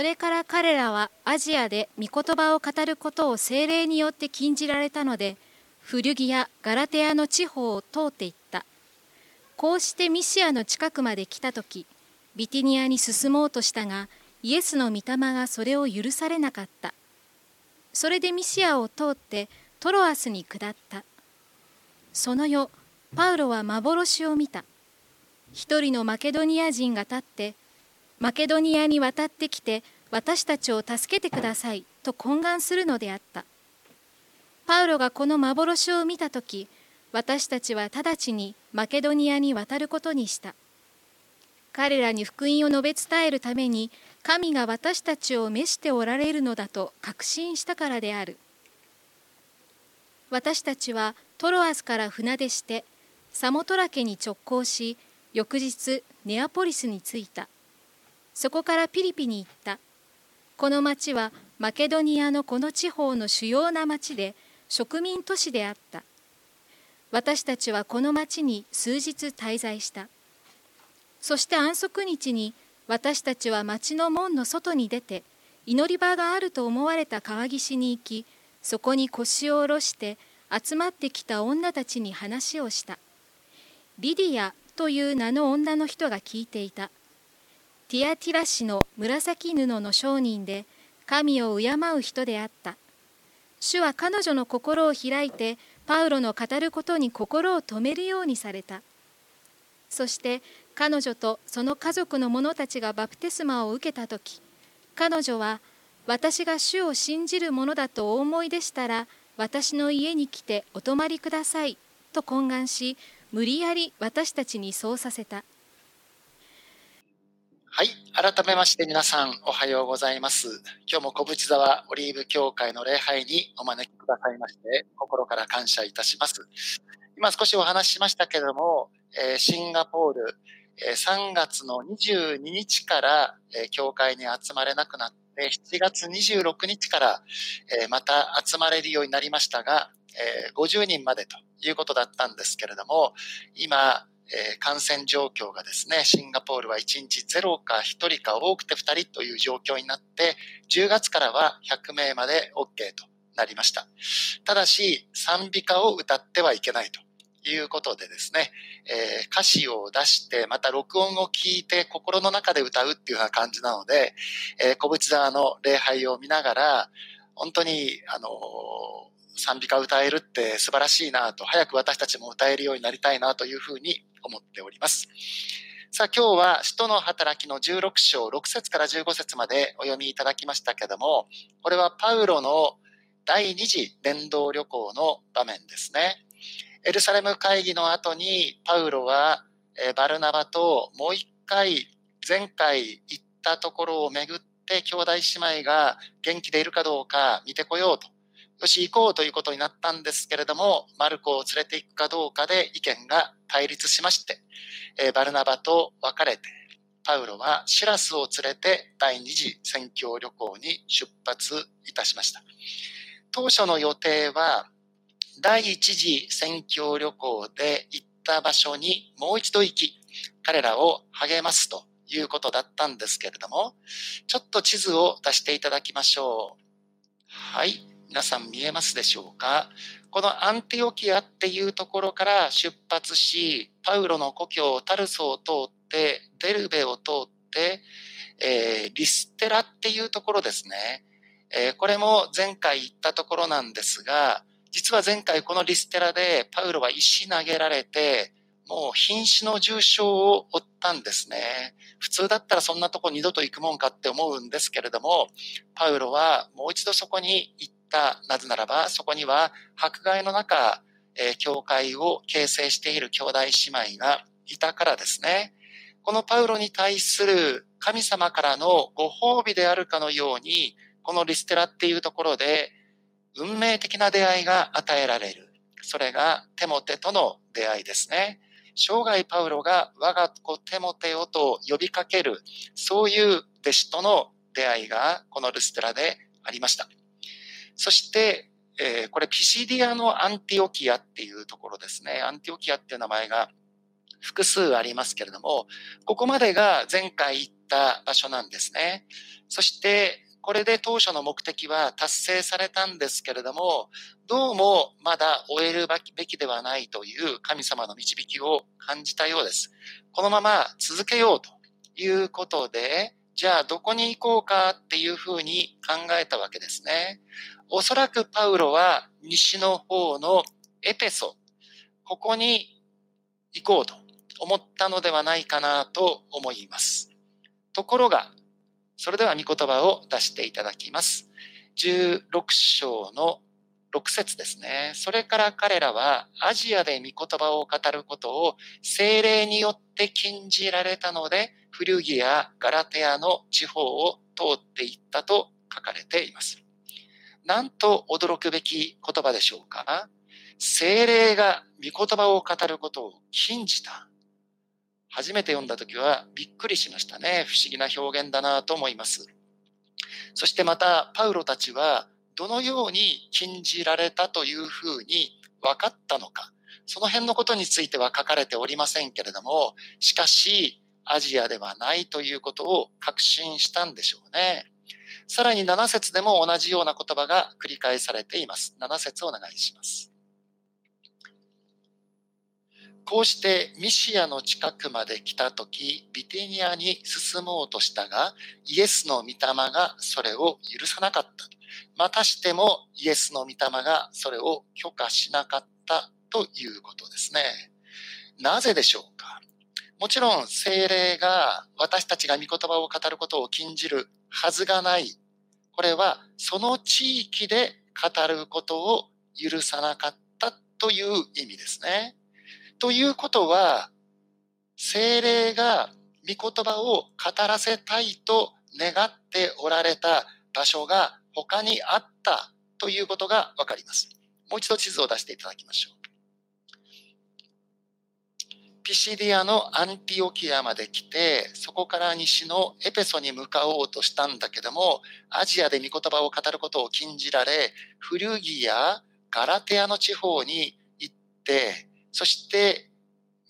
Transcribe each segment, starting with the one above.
それから彼らはアジアで御言葉を語ることを精霊によって禁じられたのでフリュギやガラテアの地方を通っていった。こうしてミシアの近くまで来た時ビティニアに進もうとしたがイエスの御霊がそれを許されなかった。それでミシアを通ってトロアスに下った。その夜パウロは幻を見た。一人のマケドニア人が立ってマケドニアに渡ってきて私たちを助けてくださいと懇願するのであった。パウロがこの幻を見た時私たちは直ちにマケドニアに渡ることにした。彼らに福音を述べ伝えるために神が私たちを召しておられるのだと確信したからである。私たちはトロアスから船出してサモトラ家に直行し翌日ネアポリスに着いた。そこからピリピに行った。この町はマケドニアのこの地方の主要な町で植民都市であった。私たちはこの町に数日滞在した。そして安息日に私たちは町の門の外に出て祈り場があると思われた川岸に行きそこに腰を下ろして集まってきた女たちに話をした。リディアという名の女の人が聞いていた。ティアティラ氏の紫布の商人で神を敬う人であった。主は彼女の心を開いてパウロの語ることに心を止めるようにされた。そして彼女とその家族の者たちがバプテスマを受けた時彼女は私が主を信じるものだとお思いでしたら私の家に来てお泊まりくださいと懇願し無理やり私たちにそうさせた。はい改めまして皆さんおはようございます。今日も小淵沢オリーブ教会の礼拝にお招きくださいまして心から感謝いたします。今少しお話ししましたけれども、えシンガポール3月の22日から教会に集まれなくなって7月26日からまた集まれるようになりましたが50人までということだったんですけれども今え感染状況がですねシンガポールは1日0か1人か多くて2人という状況になって10月からは100名まで OK となりました。ただし賛美歌を歌ってはいけないということでですね、えー、歌詞を出して、また録音を聞いて心の中で歌うっていうような感じなので、えー、小淵沢の礼拝を見ながら、本当に、あのー、賛美歌歌えるって素晴らしいなと、早く私たちも歌えるようになりたいなというふうに思っております。さあ今日は使徒の働きの16章6節から15節までお読みいただきましたけども、これはパウロの第2次伝道旅行の場面ですね。エルサレム会議の後にパウロはバルナバともう一回前回行ったところを巡って兄弟姉妹が元気でいるかどうか見てこようと。よし行こうということになったんですけれども、マルコを連れて行くかどうかで意見が対立しまして、バルナバと別れて、パウロはシラスを連れて第二次宣教旅行に出発いたしました。当初の予定は第一次宣教旅行で行った場所にもう一度行き、彼らを励ますということだったんですけれども、ちょっと地図を出していただきましょう。はい。皆さん見えますでしょうか？このアンティオキアっていうところから出発し、パウロの故郷タルソを通って、デルベを通って、えー、リステラっていうところですね。えー、これも前回行ったところなんですが、実は前回このリステラでパウロは石投げられて、もう瀕死の重傷を負ったんですね。普通だったらそんなとこ二度と行くもんかって思うんですけれども、パウロはもう一度そこに行った。なぜならば、そこには迫害の中、えー、教会を形成している兄弟姉妹がいたからですね。このパウロに対する神様からのご褒美であるかのように、このリステラっていうところで運命的な出会いが与えられる。それがテモテとの出会いですね。生涯パウロが我が子テモテをと呼びかける、そういう弟子との出会いがこのルステラでありました。そして、えー、これピシディアのアンティオキアっていうところですね。アンティオキアっていう名前が複数ありますけれども、ここまでが前回行った場所なんですね。そして、これで当初の目的は達成されたんですけれども、どうもまだ終えるべきではないという神様の導きを感じたようです。このまま続けようということで、じゃあどこに行こうかっていうふうに考えたわけですね。おそらくパウロは西の方のエペソ、ここに行こうと思ったのではないかなと思います。ところが、それでは御言葉を出していただきます。16章の6節ですね。それから彼らはアジアで御言葉を語ることを精霊によって禁じられたので、フルギア、ガラテアの地方を通っていったと書かれています。なんと驚くべき言葉でしょうか？精霊が御言葉を語ることを禁じた。初めて読んだ時はびっくりしましたね。不思議な表現だなと思います。そしてまた、パウロたちはどのように禁じられたというふうに分かったのか。その辺のことについては書かれておりませんけれども、しかし、アジアではないということを確信したんでしょうね。さらに7節でも同じような言葉が繰り返されています。7節お願いします。こうしてミシアの近くまで来た時、ビテニアに進もうとしたが、イエスの御霊がそれを許さなかった。またしてもイエスの御霊がそれを許可しなかったということですね。なぜでしょうか？もちろん精霊が私たちが御言葉を語ることを禁じるはずがない。これはその地域で語ることを許さなかったという意味ですね。ということは、精霊が御言葉を語らせたいと願っておられた場所が他にあったということがわかります。もう一度地図を出していただきましょう。ピシディアのアンティオキアまで来て、そこから西のエペソに向かおうとしたんだけども、アジアで御言葉を語ることを禁じられ、フルギア、ガラテアの地方に行って、そして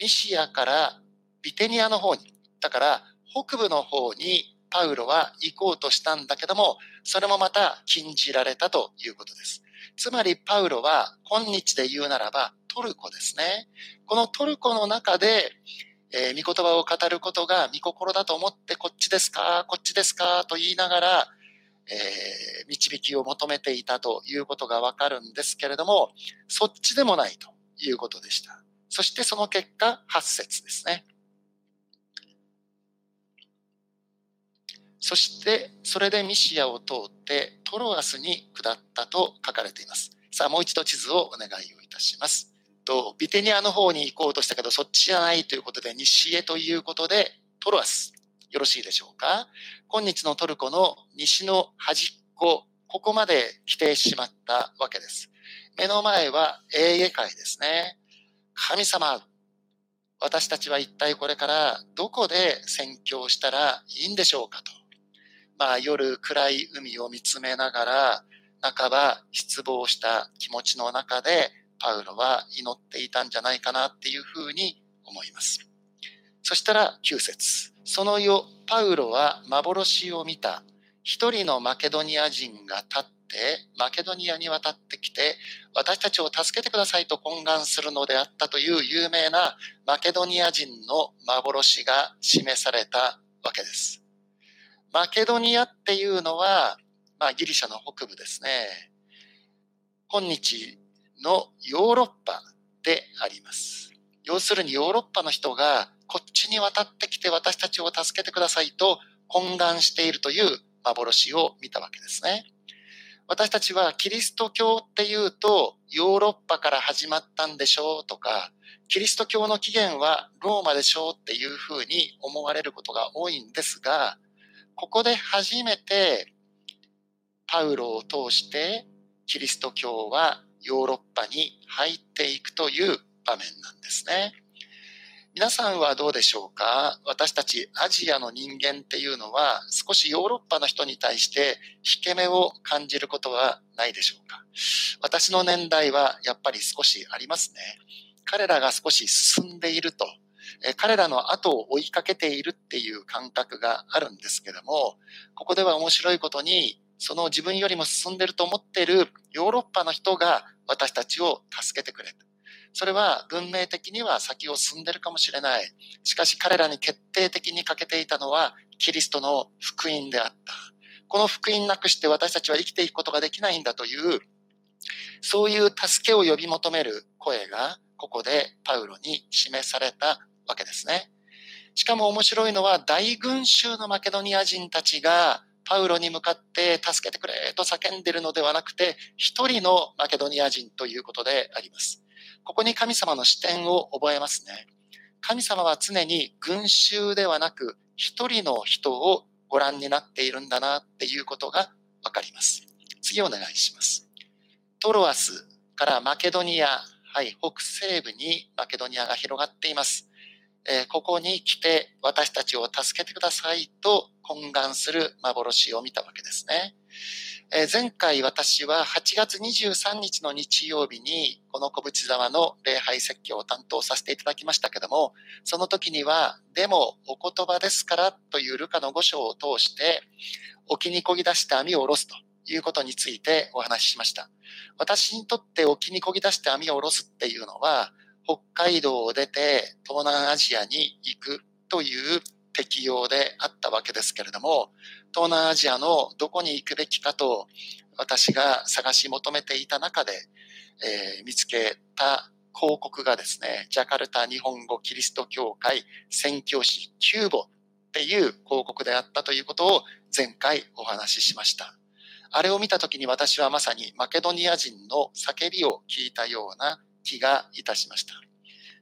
ミシアからビテニアの方に、だから北部の方にパウロは行こうとしたんだけども、それもまた禁じられたということです。つまりパウロは今日で言うならばトルコですね。このトルコの中で、えー、御言葉を語ることが御心だと思ってこっちですか？こっちですか？と言いながら、えー、導きを求めていたということがわかるんですけれども、そっちでもないということでした。そしてその結果、8節ですね。そして、それでミシアを通ってトロアスに下ったと書かれています。さあ、もう一度地図をお願いをいたします。と、ビテニアの方に行こうとしたけど、そっちじゃないということで、西へということで、トロアス。よろしいでしょうか？今日のトルコの西の端っこ、ここまで来てしまったわけです。目の前はエーゲ海ですね。神様、私たちは一体これからどこで宣教したらいいんでしょうかと。まあ夜暗い海を見つめながら、半ば失望した気持ちの中でパウロは祈っていたんじゃないかなっていうふうに思います。そしたら9節その夜、パウロは幻を見た。一人のマケドニア人が立って、マケドニアに渡ってきて、私たちを助けてくださいと懇願するのであったという有名なマケドニア人の幻が示されたわけです。マケドニアっていうのは、まあ、ギリシャの北部ですね。今日のヨーロッパであります。要するにヨーロッパの人がこっちに渡ってきて私たちを助けてくださいと懇願しているという幻を見たわけですね。私たちはキリスト教っていうとヨーロッパから始まったんでしょうとか、キリスト教の起源はローマでしょうっていうふうに思われることが多いんですが、ここで初めてパウロを通してキリスト教はヨーロッパに入っていくという場面なんですね。皆さんはどうでしょうか？私たちアジアの人間っていうのは少しヨーロッパの人に対して引け目を感じることはないでしょうか？私の年代はやっぱり少しありますね。彼らが少し進んでいると、え彼らの後を追いかけているっていう感覚があるんですけども、ここでは面白いことに、その自分よりも進んでると思っているヨーロッパの人が私たちを助けてくれた。それは文明的には先を進んでるかもしれない。しかし彼らに決定的に欠けていたのはキリストの福音であった。この福音なくして私たちは生きていくことができないんだという、そういう助けを呼び求める声がここでパウロに示されたわけですね。しかも面白いのは大群衆のマケドニア人たちがパウロに向かって助けてくれと叫んでいるのではなくて、一人のマケドニア人ということであります。ここに神様の視点を覚えますね。神様は常に群衆ではなく、一人の人をご覧になっているんだなっていうことがわかります。次お願いします。トロアスからマケドニア、はい、北西部にマケドニアが広がっています。え、ここに来て私たちを助けてくださいと懇願する幻を見たわけですね。え、前回私は8月23日の日曜日にこの小淵沢の礼拝説教を担当させていただきましたけども、その時には、でもお言葉ですからというルカの5章を通して、沖に漕ぎ出して網を下ろすということについてお話ししました。私にとって沖に漕ぎ出して網を下ろすっていうのは、北海道を出て東南アジアに行くという適用であったわけですけれども、東南アジアのどこに行くべきかと私が探し求めていた中で、えー、見つけた広告がですね、ジャカルタ日本語キリスト教会宣教師キューボっていう広告であったということを前回お話ししました。あれを見た時に私はまさにマケドニア人の叫びを聞いたような気がいたしました。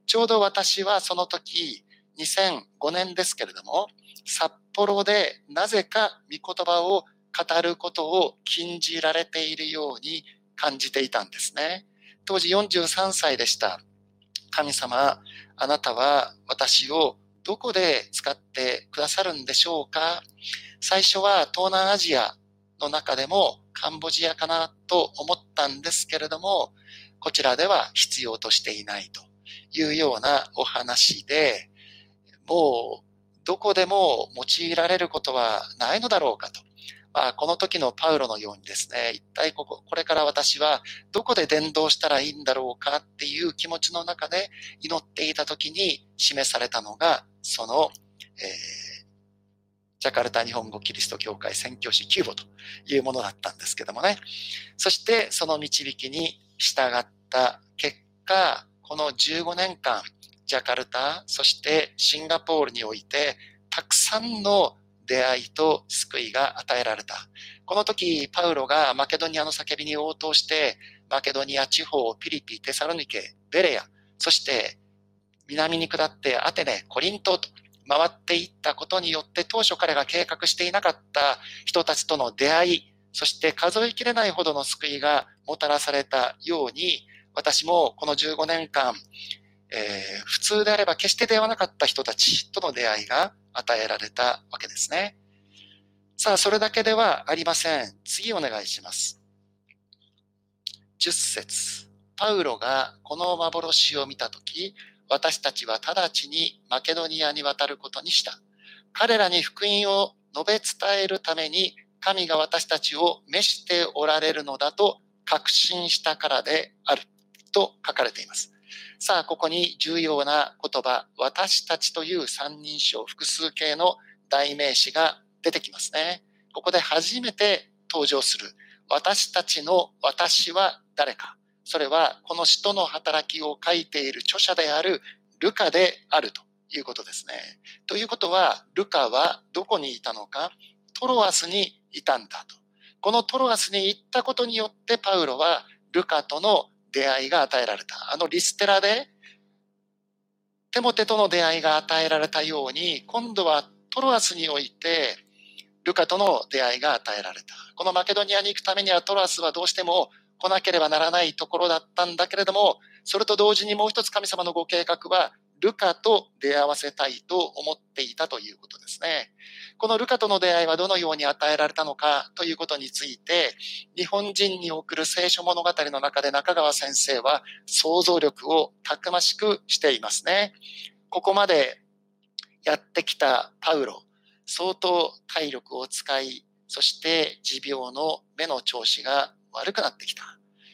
ちょうど私はその時、2005年ですけれども、札幌でなぜか御言葉を語ることを禁じられているように感じていたんですね。当時43歳でした。神様、あなたは私をどこで使ってくださるんでしょうか？最初は東南アジアの中でもカンボジアかなと思ったんですけれども、こちらでは必要としていないというようなお話で、もうどこでも用いられることはないのだろうかと。まあ、この時のパウロのようにですね、一体ここ、これから私はどこで伝道したらいいんだろうかっていう気持ちの中で祈っていた時に示されたのが、その、えー、ジャカルタ日本語キリスト教会宣教師キューボというものだったんですけどもね。そしてその導きに従った結果、この15年間、ジャカルタ、そしてシンガポールにおいて、たくさんの出会いと救いが与えられた。この時、パウロがマケドニアの叫びに応答して、マケドニア地方、ピリピ、テサロニケ、ベレア、そして南に下ってアテネ、コリントと回っていったことによって、当初彼が計画していなかった人たちとの出会い、そして数えきれないほどの救いがもたらされたように、私もこの15年間、えー、普通であれば決して出会わなかった人たちとの出会いが与えられたわけですね。さあ、それだけではありません。次お願いします。10節パウロがこの幻を見たとき、私たちは直ちにマケドニアに渡ることにした。彼らに福音を述べ伝えるために神が私たちを召しておられるのだと確信したからであると書かれています。さあ、ここに重要な言葉、私たちという三人称複数形の代名詞が出てきますね。ここで初めて登場する。私たちの私は誰か。それはこの使徒の働きを書いている著者であるルカであるということですね。ということは、ルカはどこにいたのかトロアスにいたんだと。このトロアスに行ったことによってパウロはルカとの出会いが与えられた。あのリステラで、テモテとの出会いが与えられたように、今度はトロアスにおいて、ルカとの出会いが与えられた。このマケドニアに行くためにはトロアスはどうしても来なければならないところだったんだけれども、それと同時にもう一つ神様のご計画は、ルカと出会わせたいと思っていたということですね。このルカとの出会いはどのように与えられたのかということについて、日本人に送る聖書物語の中で中川先生は想像力をたくましくしていますね。ここまでやってきたパウロ、相当体力を使い、そして持病の目の調子が悪くなってきた。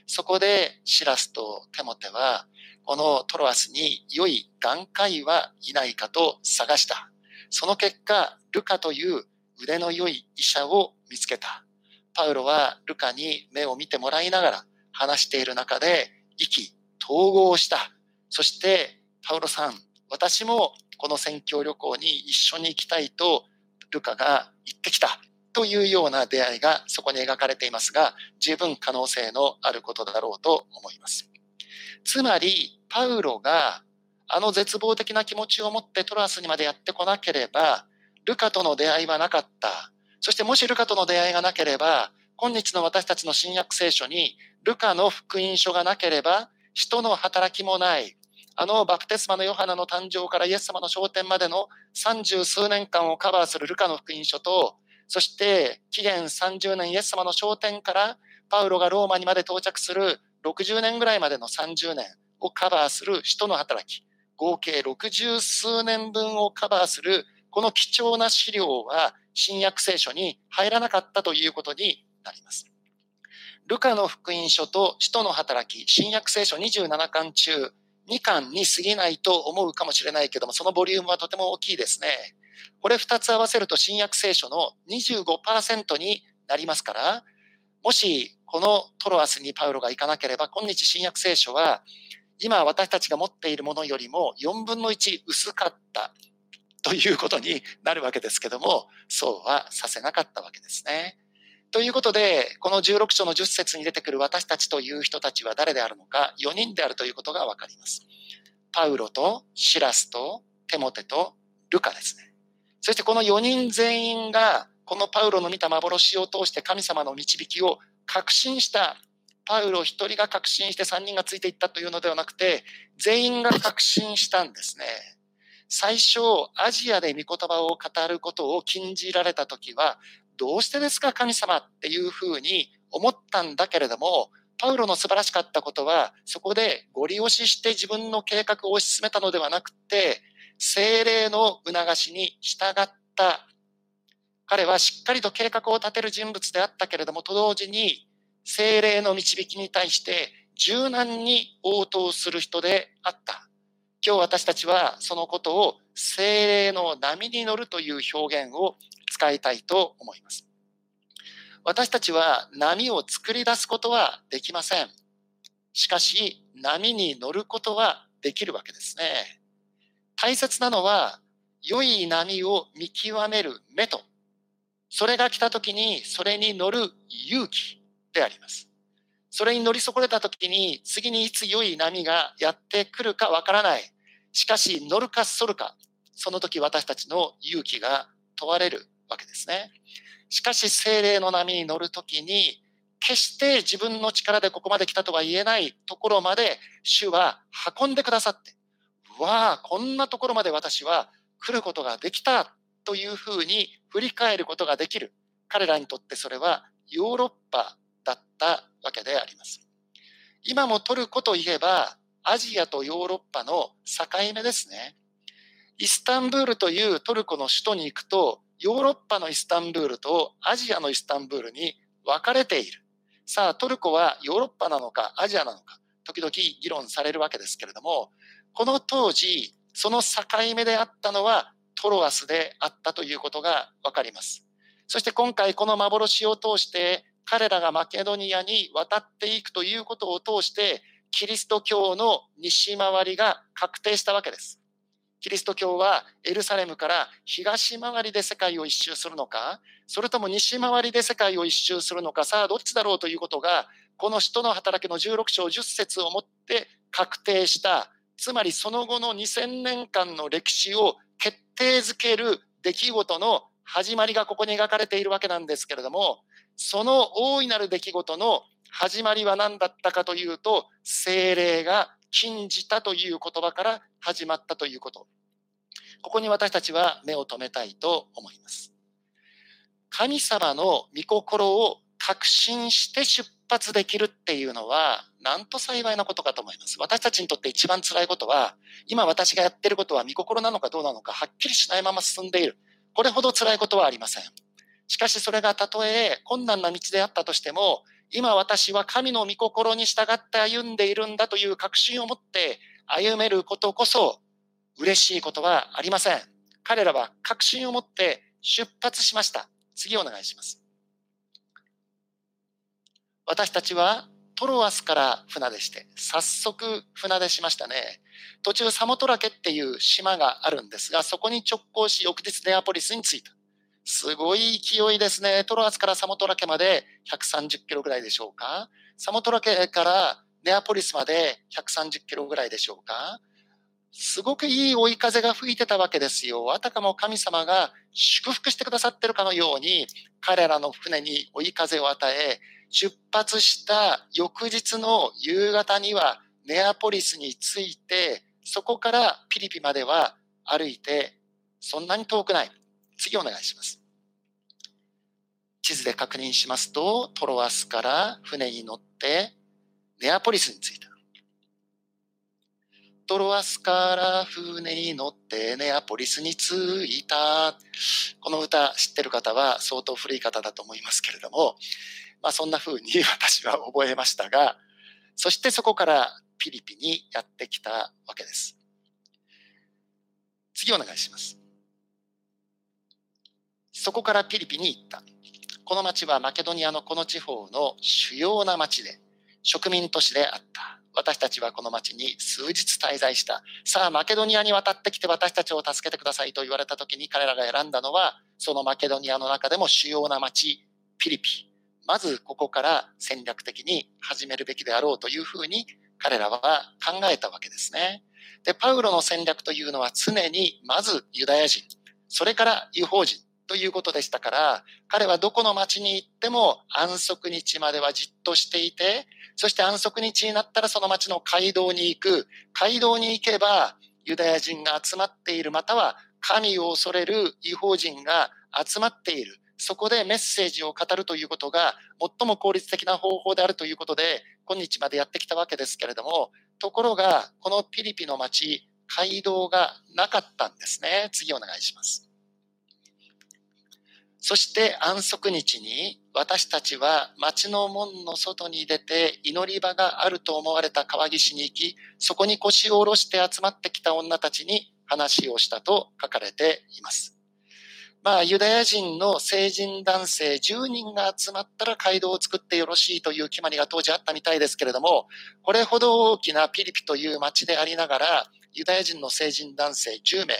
そこでシラスとテモテは、このトロアスに良い眼科医はいないかと探した。その結果、ルカという腕の良い医者を見つけた。パウロはルカに目を見てもらいながら話している中で意気統合した。そして、パウロさん、私もこの宣教旅行に一緒に行きたいとルカが言ってきた。というような出会いがそこに描かれていますが、十分可能性のあることだろうと思います。つまり、パウロがあの絶望的な気持ちを持ってトラスにまでやってこなければ、ルカとの出会いはなかった。そしてもしルカとの出会いがなければ、今日の私たちの新約聖書に、ルカの福音書がなければ、人の働きもない。あのバプテスマのヨハナの誕生からイエス様の昇天までの三十数年間をカバーするルカの福音書と、そして紀元30年イエス様の昇天からパウロがローマにまで到着する60年ぐらいまでの30年をカバーする使徒の働き、合計60数年分をカバーするこの貴重な資料は新約聖書に入らなかったということになります。ルカの福音書と使徒の働き、新約聖書27巻中2巻に過ぎないと思うかもしれないけども、そのボリュームはとても大きいですね。これ2つ合わせると新約聖書の25%になりますから、もしこのトロアスにパウロが行かなければ、今日新約聖書は今私たちが持っているものよりも4分の1薄かったということになるわけですけども、そうはさせなかったわけですね。ということで、この16章の10節に出てくる私たちという人たちは誰であるのか、4人であるということがわかります。パウロとシラスとテモテとルカですね。そしてこの4人全員が、このパウロの見た幻を通して神様の導きを確信した。パウロ1人が確信して3人がついていったというのではなくて、全員が確信したんですね。最初、アジアで御言葉を語ることを禁じられた時は、どうしてですか神様っていうふうに思ったんだけれども、パウロの素晴らしかったことは、そこでご利用しして自分の計画を推し進めたのではなくて、精霊の促しに従った彼はしっかりと計画を立てる人物であったけれどもと同時に精霊の導きに対して柔軟に応答する人であった。今日私たちはそのことを精霊の波に乗るという表現を使いたいと思います。私たちは波を作り出すことはできません。しかし波に乗ることはできるわけですね。大切なのは、良い波を見極める目と、それが来た時にそれに乗る勇気であります。それに乗り損ねた時に次にいつ良い波がやってくるかわからない。しかし乗るか反るか、その時私たちの勇気が問われるわけですね。しかし精霊の波に乗る時に、決して自分の力でここまで来たとは言えないところまで主は運んでくださって、わあ、こんなところまで私は来ることができたというふうに振り返ることができる。彼らにとってそれはヨーロッパだったわけであります。今もトルコといえばアジアとヨーロッパの境目ですね。イスタンブールというトルコの首都に行くと、ヨーロッパのイスタンブールとアジアのイスタンブールに分かれている。さあ、トルコはヨーロッパなのかアジアなのか、時々議論されるわけですけれども、この当時、その境目であったのはトロアスであったということがわかります。そして今回この幻を通して彼らがマケドニアに渡っていくということを通してキリスト教の西回りが確定したわけです。キリスト教はエルサレムから東回りで世界を一周するのか、それとも西回りで世界を一周するのか、さあどっちだろうということが、この使徒の働きの16章10節をもって確定したつまりその後の2000年間の歴史を決定づける出来事の始まりがここに描かれているわけなんですけれども、その大いなる出来事の始まりは何だったかというと、精霊が禁じたという言葉から始まったということ。ここに私たちは目を留めたいと思います。神様の御心を確信して出発できるっていうのは、なんと幸いなことかと思います。私たちにとって一番辛いことは、今私がやってることは見心なのかどうなのか、はっきりしないまま進んでいる。これほど辛いことはありません。しかしそれがたとえ困難な道であったとしても、今私は神の御心に従って歩んでいるんだという確信を持って歩めることこそ嬉しいことはありません。彼らは確信を持って出発しました。次お願いします。私たちはトロアスから船出して、早速船出しましたね。途中サモトラケっていう島があるんですが、そこに直行し、翌日ネアポリスに着いた。すごい勢いですね。トロアスからサモトラケまで130キロぐらいでしょうか。サモトラケからネアポリスまで130キロぐらいでしょうか。すごくいい追い風が吹いてたわけですよ。あたかも神様が祝福してくださってるかのように、彼らの船に追い風を与え、出発した翌日の夕方にはネアポリスに着いて、そこからピリピまでは歩いて、そんなに遠くない。次お願いします。地図で確認しますと、トロアスから船に乗ってネアポリスに着いた。トロアスから船に乗ってネアポリスに着いた。この歌知ってる方は相当古い方だと思いますけれども、まあそんな風に 私は覚えましたが、そしてそこからピリピにやってきたわけです。次お願いします。そこからピリピに行った。この町はマケドニアのこの地方の主要な町で、植民都市であった。私たちはこの町に数日滞在した。さあ、マケドニアに渡ってきて私たちを助けてくださいと言われた時に彼らが選んだのは、そのマケドニアの中でも主要な町、ピリピ。まずここから戦略的に始めるべきであろうというふうに彼らは考えたわけですね。で、パウロの戦略というのは常にまずユダヤ人、それから違法人ということでしたから、彼はどこの町に行っても安息日まではじっとしていて、そして安息日になったらその町の街道に行く。街道に行けばユダヤ人が集まっている、または神を恐れる違法人が集まっている。そこでメッセージを語るということが最も効率的な方法であるということで、今日までやってきたわけですけれども、ところが、このピリピの町、街道がなかったんですね。次お願いします。そして安息日に私たちは町の門の外に出て祈り場があると思われた川岸に行き、そこに腰を下ろして集まってきた女たちに話をしたと書かれています。まあ、ユダヤ人の成人男性10人が集まったら街道を作ってよろしいという決まりが当時あったみたいですけれども、これほど大きなピリピという町でありながら、ユダヤ人の成人男性10名、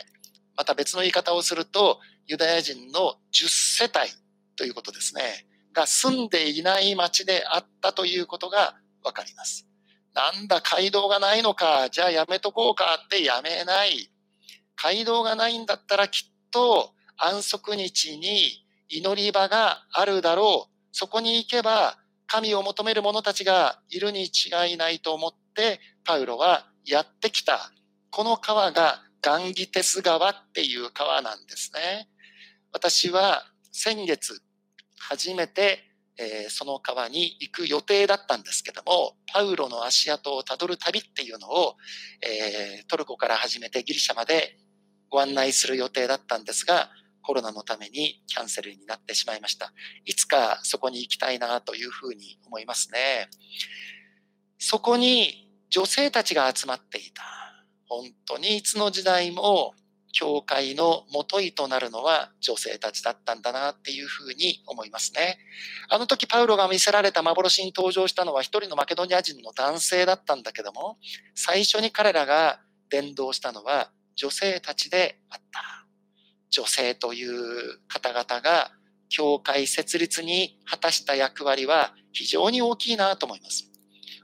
また別の言い方をすると、ユダヤ人の10世帯ということですね、が住んでいない町であったということがわかります。なんだ、街道がないのか、じゃあやめとこうかってやめない。街道がないんだったらきっと安息日に祈り場があるだろう。そこに行けば神を求める者たちがいるに違いないと思ってパウロはやってきた。この川がガンギテス川っていう川なんですね。私は先月初めて、えー、その川に行く予定だったんですけども、パウロの足跡をたどる旅っていうのを、えー、トルコから始めてギリシャまでご案内する予定だったんですが、コロナのためにキャンセルになってしまいました。いつかそこに行きたいなというふうに思いますね。そこに女性たちが集まっていた。本当にいつの時代も教会の元井となるのは女性たちだったんだなっていうふうに思いますね。あの時パウロが見せられた幻に登場したのは一人のマケドニア人の男性だったんだけども、最初に彼らが伝道したのは女性たちであった。女性という方々が教会設立に果たした役割は非常に大きいなと思います。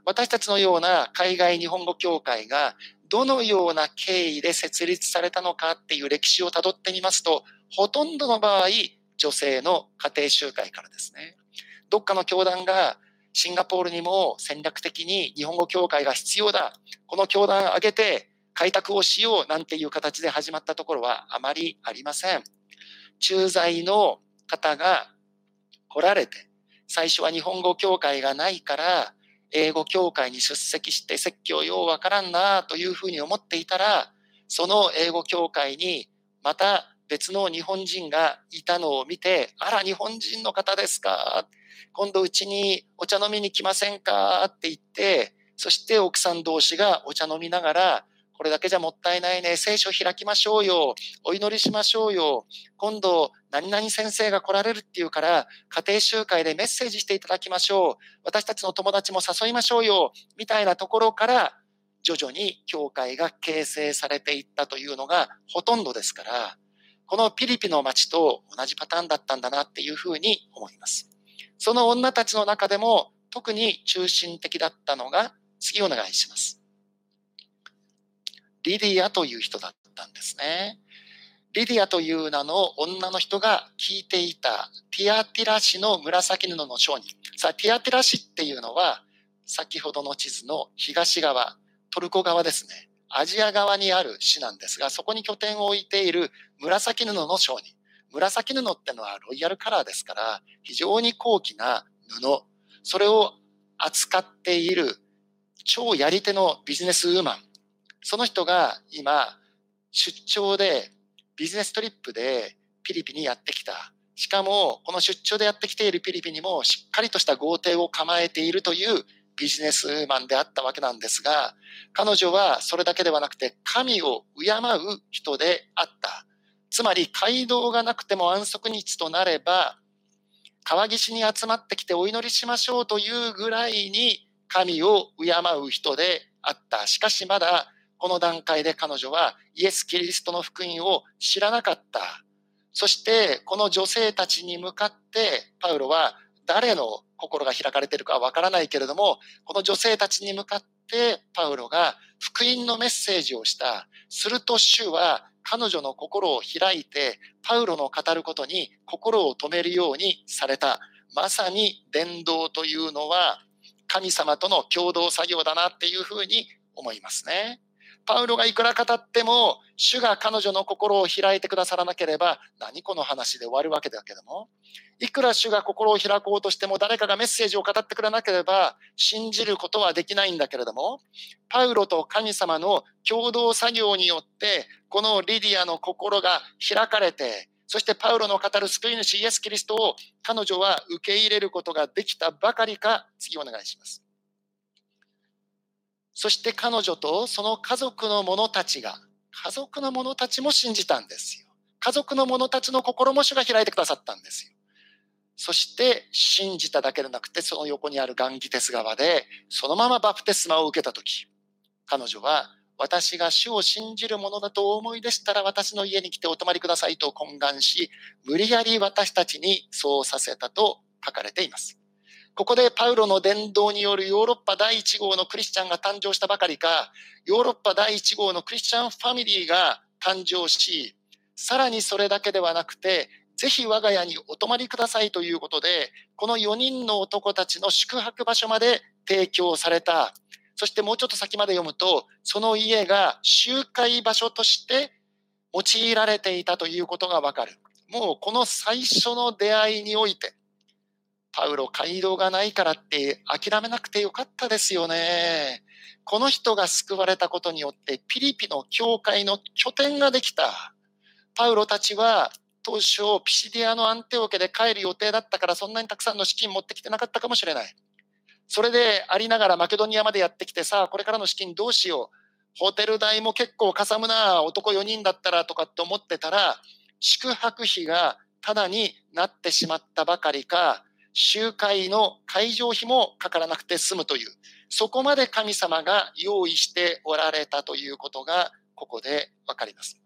私たちのような海外日本語協会がどのような経緯で設立されたのかっていう歴史をたどってみますと、ほとんどの場合、女性の家庭集会からですね。どっかの教団がシンガポールにも戦略的に日本語協会が必要だ。この教団を挙げて開拓をしようなんていう形で始まったところはあまりありません。駐在の方が来られて、最初は日本語教会がないから、英語教会に出席して説教ようわからんなというふうに思っていたら、その英語教会にまた別の日本人がいたのを見て、あら、日本人の方ですか？今度うちにお茶飲みに来ませんか？って言って、そして奥さん同士がお茶飲みながら、これだけじゃもったいないね。聖書開きましょうよ。お祈りしましょうよ。今度、何々先生が来られるっていうから、家庭集会でメッセージしていただきましょう。私たちの友達も誘いましょうよ。みたいなところから、徐々に教会が形成されていったというのがほとんどですから、このピリピの町と同じパターンだったんだなっていうふうに思います。その女たちの中でも特に中心的だったのが、次お願いします。リディアという人だったんですね。リディアという名の女の人が聞いていたティアティラ市の紫布の商人。さあ、ティアティラ市っていうのは、先ほどの地図の東側、トルコ側ですね。アジア側にある市なんですが、そこに拠点を置いている紫布の商人。紫布ってのはロイヤルカラーですから、非常に高貴な布。それを扱っている超やり手のビジネスウーマン。その人が今、出張で、ビジネストリップでピリピにやってきた。しかも、この出張でやってきているピリピにもしっかりとした豪邸を構えているというビジネスマンであったわけなんですが、彼女はそれだけではなくて神を敬う人であった。つまり街道がなくても安息日となれば、川岸に集まってきてお祈りしましょうというぐらいに神を敬う人であった。しかしまだこの段階で彼女はイエス・キリストの福音を知らなかった。そしてこの女性たちに向かってパウロは誰の心が開かれているかはわからないけれども、この女性たちに向かってパウロが福音のメッセージをした。すると主は彼女の心を開いて、パウロの語ることに心を止めるようにされた。まさに伝道というのは神様との共同作業だなっていうふうに思いますね。パウロがいくら語っても、主が彼女の心を開いてくださらなければ、何この話で終わるわけだけども、いくら主が心を開こうとしても、誰かがメッセージを語ってくれなければ、信じることはできないんだけれども、パウロと神様の共同作業によって、このリディアの心が開かれて、そしてパウロの語る救い主イエス・キリストを彼女は受け入れることができたばかりか、次お願いします。そして彼女とその家族の者たちが、家族の者たちも信じたんですよ。家族の者たちの心も主が開いてくださったんですよ。そして信じただけでなくて、その横にあるガンギテス川で、そのままバプテスマを受けたとき、彼女は、私が主を信じるものだとお思いでしたら私の家に来てお泊まりくださいと懇願し、無理やり私たちにそうさせたと書かれています。ここでパウロの伝道によるヨーロッパ第1号のクリスチャンが誕生したばかりか、ヨーロッパ第1号のクリスチャンファミリーが誕生し、さらにそれだけではなくて、ぜひ我が家にお泊まりくださいということで、この4人の男たちの宿泊場所まで提供された。そしてもうちょっと先まで読むと、その家が集会場所として用いられていたということがわかる。もうこの最初の出会いにおいて、パウロ街道がないからって諦めなくてよかったですよね。この人が救われたことによってピリピの教会の拠点ができた。パウロたちは当初ピシディアのアンテオケで帰る予定だったからそんなにたくさんの資金持ってきてなかったかもしれない。それでありながらマケドニアまでやってきてさあこれからの資金どうしよう。ホテル代も結構かさむな男4人だったらとかって思ってたら宿泊費がただになってしまったばかりか集会の会場費もかからなくて済むという、そこまで神様が用意しておられたということが、ここでわかります。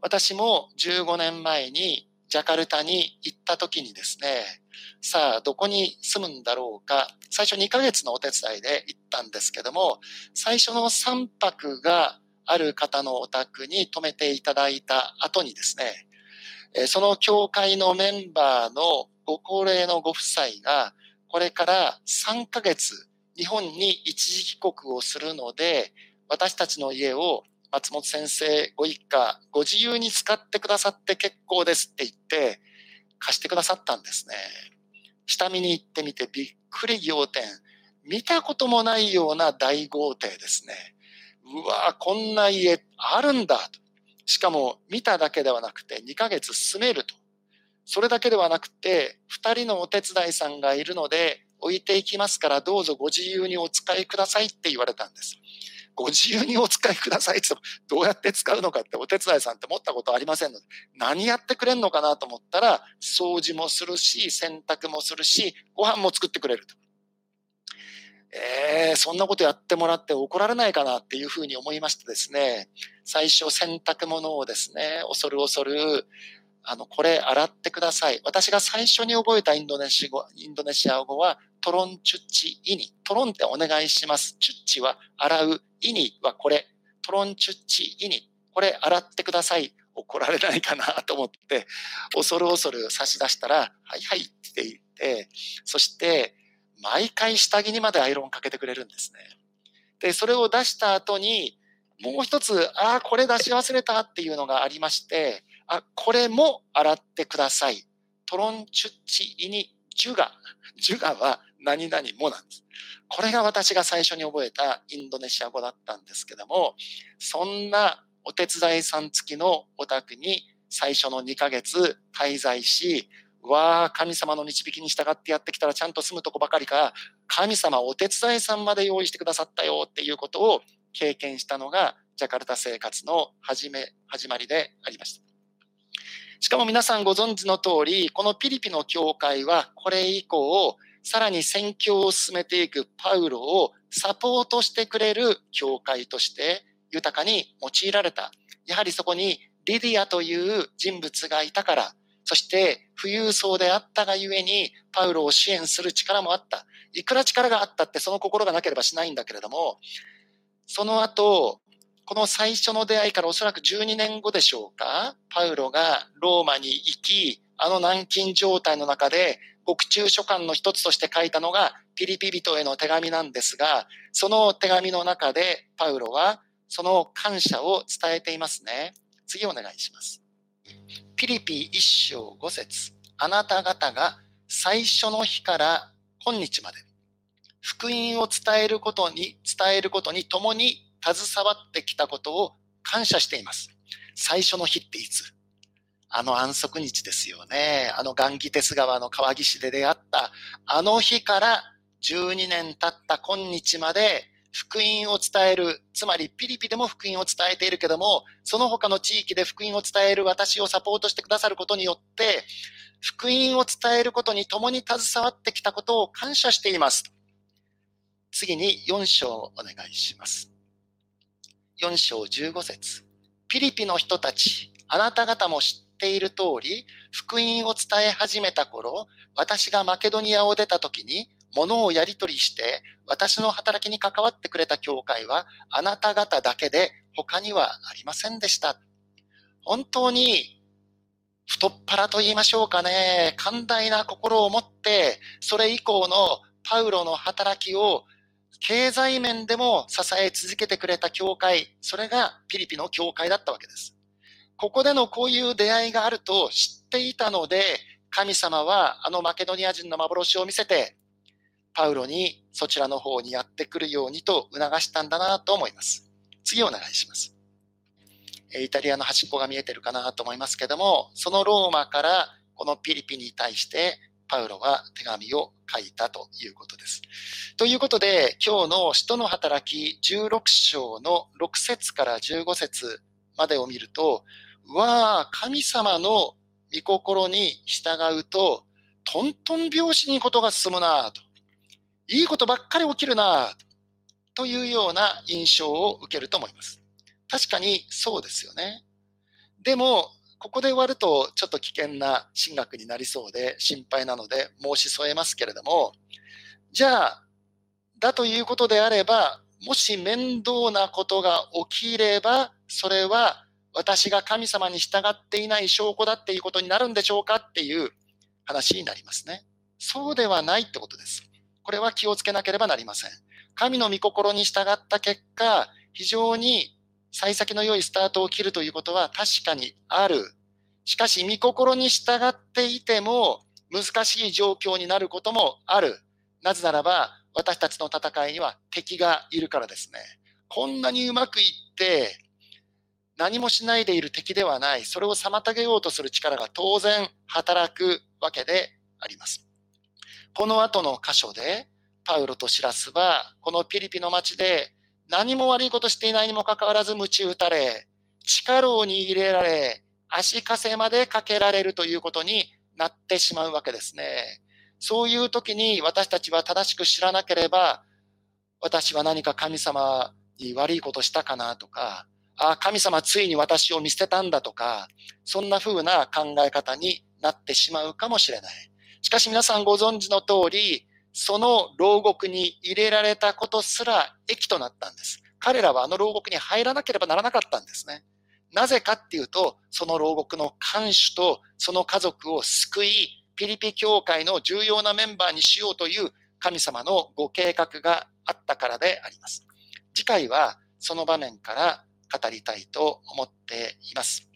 私も15年前にジャカルタに行った時にですね、さあ、どこに住むんだろうか、最初2ヶ月のお手伝いで行ったんですけども、最初の3泊がある方のお宅に泊めていただいた後にですね、その教会のメンバーのご高齢のご夫妻が、これから3ヶ月、日本に一時帰国をするので、私たちの家を松本先生ご一家、ご自由に使ってくださって結構ですって言って、貸してくださったんですね。下見に行ってみてびっくり仰天。見たこともないような大豪邸ですね。うわこんな家あるんだと。しかも見ただけではなくて2ヶ月住めると。それだけではなくて、2人のお手伝いさんがいるので置いていきますからどうぞご自由にお使いくださいって言われたんです。ご自由にお使いくださいってどうやって使うのかってお手伝いさんって持ったことありませんので、何やってくれんのかなと思ったら、掃除もするし、洗濯もするし、ご飯も作ってくれると。えー、そんなことやってもらって怒られないかなっていうふうに思いましてですね、最初洗濯物をですね、恐る恐る、あの、これ洗ってください。私が最初に覚えたインドネシア語インドネシア語は、トロンチュッチイニ。トロンってお願いします。チュッチは洗う。イニはこれ。トロンチュッチイニ。これ洗ってください。怒られないかなと思って、恐る恐る差し出したら、はいはいって言って、そして毎回下着にまでアイロンかけてくれるんですね。で、それを出した後に、もう一つ、ああ、これ出し忘れたっていうのがありまして、あ、これも洗ってください。トロンチュッチイニジュガ。ジュガは何々もなんです。これが私が最初に覚えたインドネシア語だったんですけども、そんなお手伝いさん付きのお宅に最初の2ヶ月滞在し、わあ、神様の導きに従ってやってきたらちゃんと住むとこばかりか、神様お手伝いさんまで用意してくださったよっていうことを経験したのが、ジャカルタ生活の始め、始まりでありました。しかも皆さんご存知の通り、このピリピの教会はこれ以降、さらに宣教を進めていくパウロをサポートしてくれる教会として豊かに用いられた。やはりそこにリディアという人物がいたから、そして富裕層であったがゆえにパウロを支援する力もあった。いくら力があったってその心がなければしないんだけれども、その後、この最初の出会いからおそらく12年後でしょうか、パウロがローマに行き、あの軟禁状態の中で獄中書簡の一つとして書いたのがピリピ人への手紙なんですが、その手紙の中でパウロはその感謝を伝えていますね。次お願いします。ピリピ一章五節あなた方が最初の日から今日まで福音を伝えることに、伝えることに共に携わってきたことを感謝しています。最初の日っていつ？あの安息日ですよね。あのガンギテス川の川岸で出会ったあの日から12年経った今日まで福音を伝える、つまりピリピでも福音を伝えているけども、その他の地域で福音を伝える私をサポートしてくださることによって、福音を伝えることに共に携わってきたことを感謝しています。次に4章お願いします。4章15節ピリピの人たち、あなた方も知っている通り、福音を伝え始めた頃、私がマケドニアを出た時に、物をやり取りして、私の働きに関わってくれた教会は、あなた方だけで他にはありませんでした。本当に、太っ腹と言いましょうかね、寛大な心を持って、それ以降のパウロの働きを経済面でも支え続けてくれた教会、それがピリピの教会だったわけです。ここでのこういう出会いがあると知っていたので、神様はあのマケドニア人の幻を見せて、パウロにそちらの方にやってくるようにと促したんだなと思います。次お願いします。イタリアの端っこが見えてるかなと思いますけども、そのローマからこのピリピに対してパウロは手紙を書いたということです。ということで、今日の使徒の働き16章の6節から15節までを見ると、わあ、神様の御心に従うと、トントン拍子にことが進むなと。いいことばっかり起きるなというような印象を受けると思います。確かにそうですよね。でも、ここで終わるとちょっと危険な進学になりそうで心配なので申し添えますけれども、じゃあ、だということであれば、もし面倒なことが起きれば、それは私が神様に従っていない証拠だっていうことになるんでしょうかっていう話になりますね。そうではないってことです。これは気をつけなければなりません。神の御心に従った結果、非常に幸先の良いスタートを切るということは確かにある。しかし、御心に従っていても、難しい状況になることもある。なぜならば、私たちの戦いには敵がいるからですね。こんなにうまくいって、何もしないでいる敵ではない。それを妨げようとする力が当然働くわけであります。この後の箇所で、パウロとシラスは、このピリピの町で何も悪いことしていないにもかかわらず鞭打たれ、力を握れられ、足かせまでかけられるということになってしまうわけですね。そういう時に私たちは正しく知らなければ、私は何か神様に悪いことしたかなとか、あ、神様ついに私を見捨てたんだとか、そんな風な考え方になってしまうかもしれない。しかし皆さんご存知の通り、その牢獄に入れられたことすら益となったんです。彼らはあの牢獄に入らなければならなかったんですね。なぜかっていうと、その牢獄の看守とその家族を救い、ピリピ教会の重要なメンバーにしようという神様のご計画があったからであります。次回はその場面から語りたいと思っています。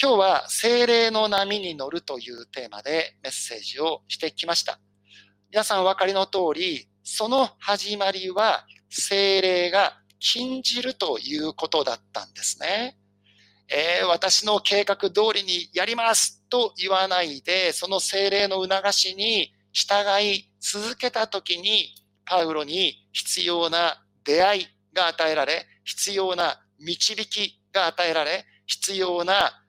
今日は精霊の波に乗るというテーマでメッセージをしてきました。皆さんお分かりの通り、その始まりは精霊が禁じるということだったんですね。えー、私の計画通りにやりますと言わないで、その精霊の促しに従い続けたときに、パウロに必要な出会いが与えられ、必要な導きが与えられ、必要な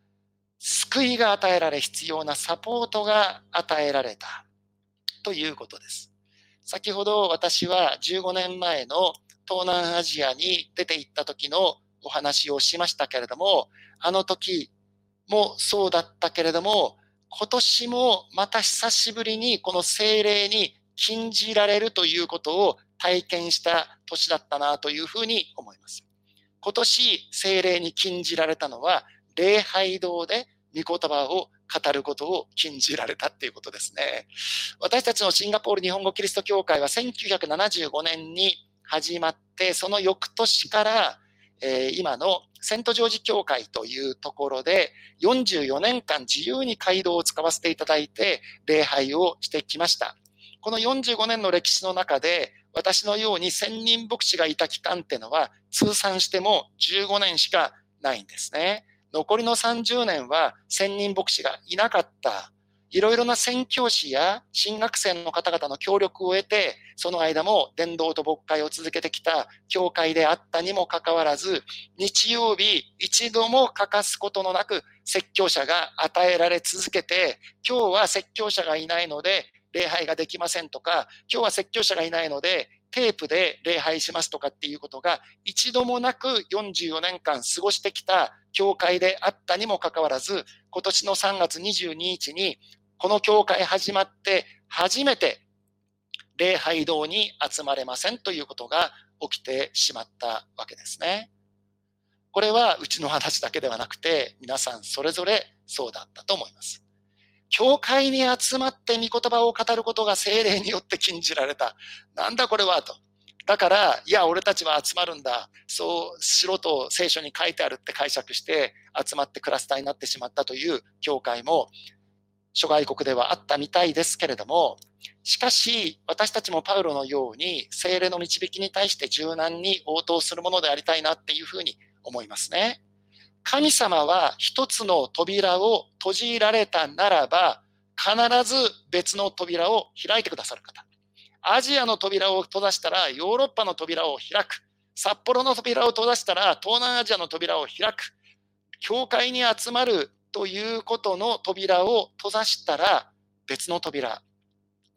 救いが与えられ、必要なサポートが与えられたということです。先ほど私は15年前の東南アジアに出て行った時のお話をしましたけれども、あの時もそうだったけれども、今年もまた久しぶりにこの精霊に禁じられるということを体験した年だったなというふうに思います。今年精霊に禁じられたのは、礼拝堂で御言葉を語ることを禁じられたっていうことですね。私たちのシンガポール日本語キリスト教会は1975年に始まって、その翌年から、えー、今のセントジョージ教会というところで44年間自由に街道を使わせていただいて礼拝をしてきました。この45年の歴史の中で私のように千人牧師がいた期間っていうのは通算しても15年しかないんですね。残りの30年は千人牧師がいなかった。いろいろな宣教師や新学生の方々の協力を得て、その間も伝道と牧会を続けてきた教会であったにもかかわらず、日曜日一度も欠かすことのなく説教者が与えられ続けて、今日は説教者がいないので礼拝ができませんとか、今日は説教者がいないので、テープで礼拝しますとかっていうことが一度もなく44年間過ごしてきた教会であったにもかかわらず、今年の3月22日にこの教会始まって初めて礼拝堂に集まれませんということが起きてしまったわけですね。これはうちの話だけではなくて皆さんそれぞれそうだったと思います。教会に集まって御言葉を語ることが精霊によって禁じられた。なんだこれはと。だから、いや、俺たちは集まるんだ。そうしろと聖書に書いてあるって解釈して集まってクラスターになってしまったという教会も諸外国ではあったみたいですけれども、しかし私たちもパウロのように精霊の導きに対して柔軟に応答するものでありたいなっていうふうに思いますね。神様は一つの扉を閉じられたならば、必ず別の扉を開いてくださる方。アジアの扉を閉ざしたらヨーロッパの扉を開く。札幌の扉を閉ざしたら東南アジアの扉を開く。教会に集まるということの扉を閉ざしたら別の扉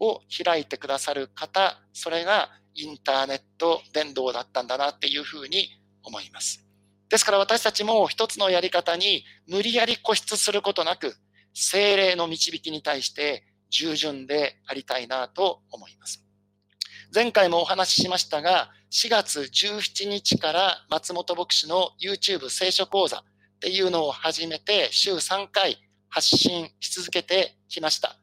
を開いてくださる方、それがインターネット伝道だったんだなっていうふうに思います。ですから私たちも一つのやり方に無理やり固執することなく、精霊の導きに対して従順でありたいなと思います。前回もお話ししましたが、4月17日から松本牧師の YouTube 聖書講座っていうのを始めて週3回発信し続けてきました。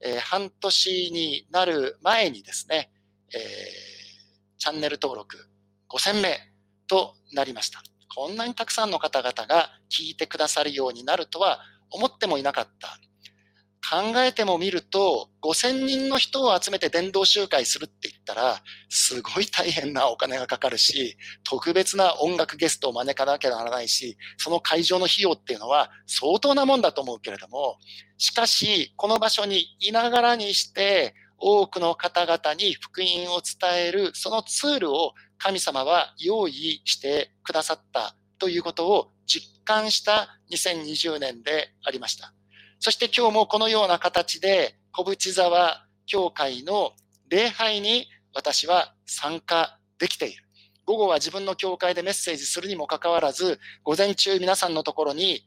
えー、半年になる前にですね、えー、チャンネル登録5000名となりました。こんなにたくさんの方々が聞いてくださるようになるとは思ってもいなかった。考えてもみると、5000人の人を集めて伝道集会するって言ったら、すごい大変なお金がかかるし、特別な音楽ゲストを招かなきゃならないし、その会場の費用っていうのは相当なもんだと思うけれども、しかし、この場所にいながらにして、多くの方々に福音を伝える、そのツールを神様は用意してくださったということを実感した2020年でありました。そして今日もこのような形で小淵沢教会の礼拝に私は参加できている。午後は自分の教会でメッセージするにもかかわらず、午前中皆さんのところに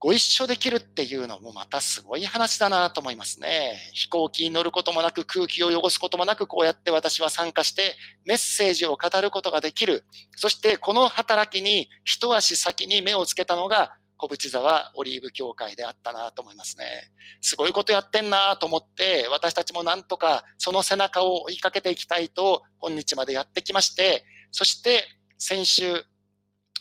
ご一緒できるっていうのもまたすごい話だなと思いますね。飛行機に乗ることもなく空気を汚すこともなくこうやって私は参加してメッセージを語ることができる。そしてこの働きに一足先に目をつけたのが小淵沢オリーブ協会であったなと思いますね。すごいことやってんなと思って、私たちもなんとかその背中を追いかけていきたいと、今日までやってきまして、そして先週、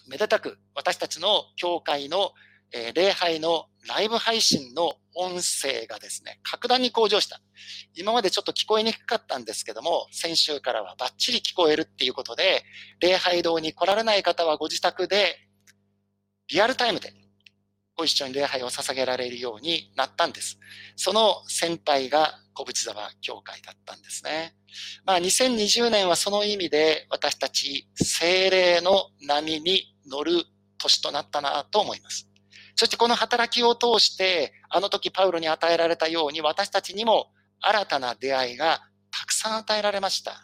めでたく私たちの教会の、えー、礼拝のライブ配信の音声がですね、格段に向上した。今までちょっと聞こえにくかったんですけども、先週からはバッチリ聞こえるっていうことで、礼拝堂に来られない方はご自宅でリアルタイムでご一緒に礼拝を捧げられるようになったんです。その先輩が小淵沢教会だったんですね。まあ2020年はその意味で私たち精霊の波に乗る年となったなと思います。そしてこの働きを通して、あの時パウロに与えられたように私たちにも新たな出会いがたくさん与えられました。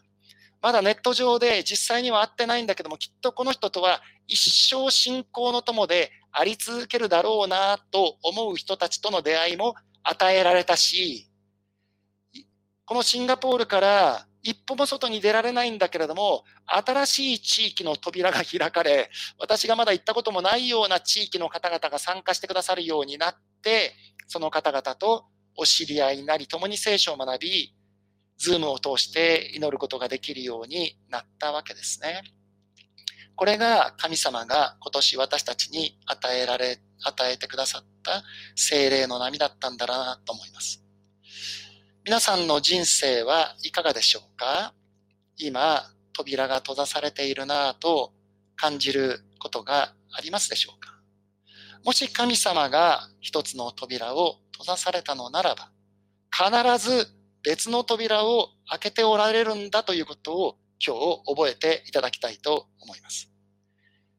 まだネット上で実際には会ってないんだけども、きっとこの人とは一生信仰の友であり続けるだろうなと思う人たちとの出会いも与えられたし、このシンガポールから一歩も外に出られないんだけれども、新しい地域の扉が開かれ、私がまだ行ったこともないような地域の方々が参加してくださるようになって、その方々とお知り合いになり、共に聖書を学び、ズームを通して祈ることができるようになったわけですね。これが神様が今年私たちに与えられ、与えてくださった精霊の波だったんだなと思います。皆さんの人生はいかがでしょうか？今、扉が閉ざされているなぁと感じることがありますでしょうか？もし神様が一つの扉を閉ざされたのならば、必ず別の扉を開けておられるんだということを今日覚えていただきたいと思います。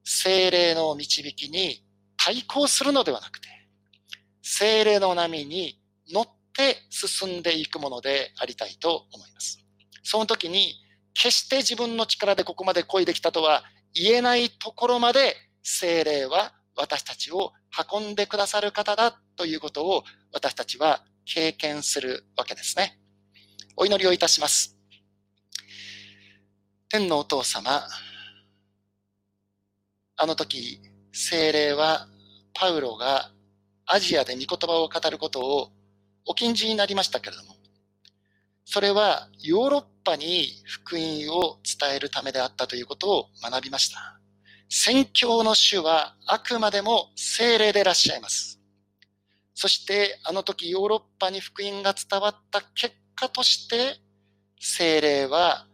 精霊の導きに対抗するのではなくて、精霊の波に乗って進んでいくものでありたいと思います。その時に、決して自分の力でここまで恋できたとは言えないところまで精霊は私たちを運んでくださる方だということを私たちは経験するわけですね。お祈りをいたします。天のお父様、あの時、精霊はパウロがアジアで御言葉を語ることをお禁じになりましたけれども、それはヨーロッパに福音を伝えるためであったということを学びました。宣教の主はあくまでも精霊でいらっしゃいます。そしてあの時ヨーロッパに福音が伝わった結果として精霊は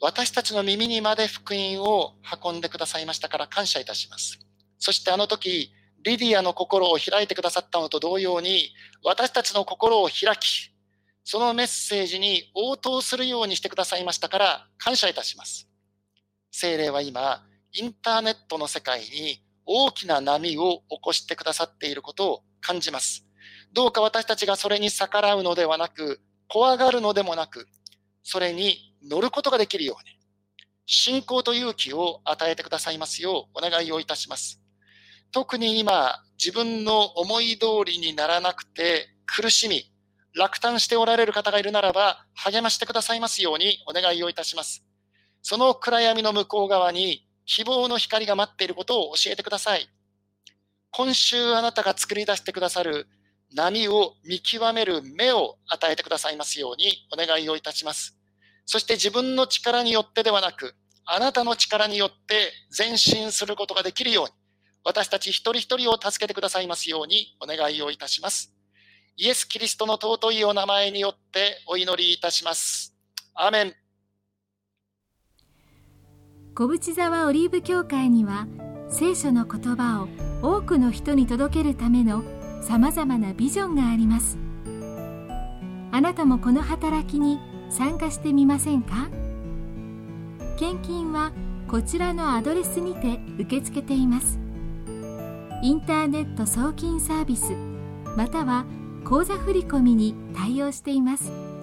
私たちの耳にまで福音を運んでくださいましたから感謝いたします。そしてあの時、リディアの心を開いてくださったのと同様に、私たちの心を開き、そのメッセージに応答するようにしてくださいましたから感謝いたします。精霊は今、インターネットの世界に大きな波を起こしてくださっていることを感じます。どうか私たちがそれに逆らうのではなく、怖がるのでもなく、それに乗ることができるように、信仰と勇気を与えてくださいますようお願いをいたします。特に今、自分の思い通りにならなくて苦しみ、落胆しておられる方がいるならば、励ましてくださいますようにお願いをいたします。その暗闇の向こう側に希望の光が待っていることを教えてください。今週あなたが作り出してくださる波を見極める目を与えてくださいますようにお願いをいたします。そして自分の力によってではなく、あなたの力によって前進することができるように、私たち一人一人を助けてくださいますようにお願いをいたします。イエス・キリストの尊いお名前によってお祈りいたします。アメン。小淵沢オリーブ教会には聖書の言葉を多くの人に届けるためのさまざまなビジョンがありますあなたもこの働きに参加してみませんか？献金はこちらのアドレスにて受け付けていますインターネット送金サービスまたは口座振込に対応しています。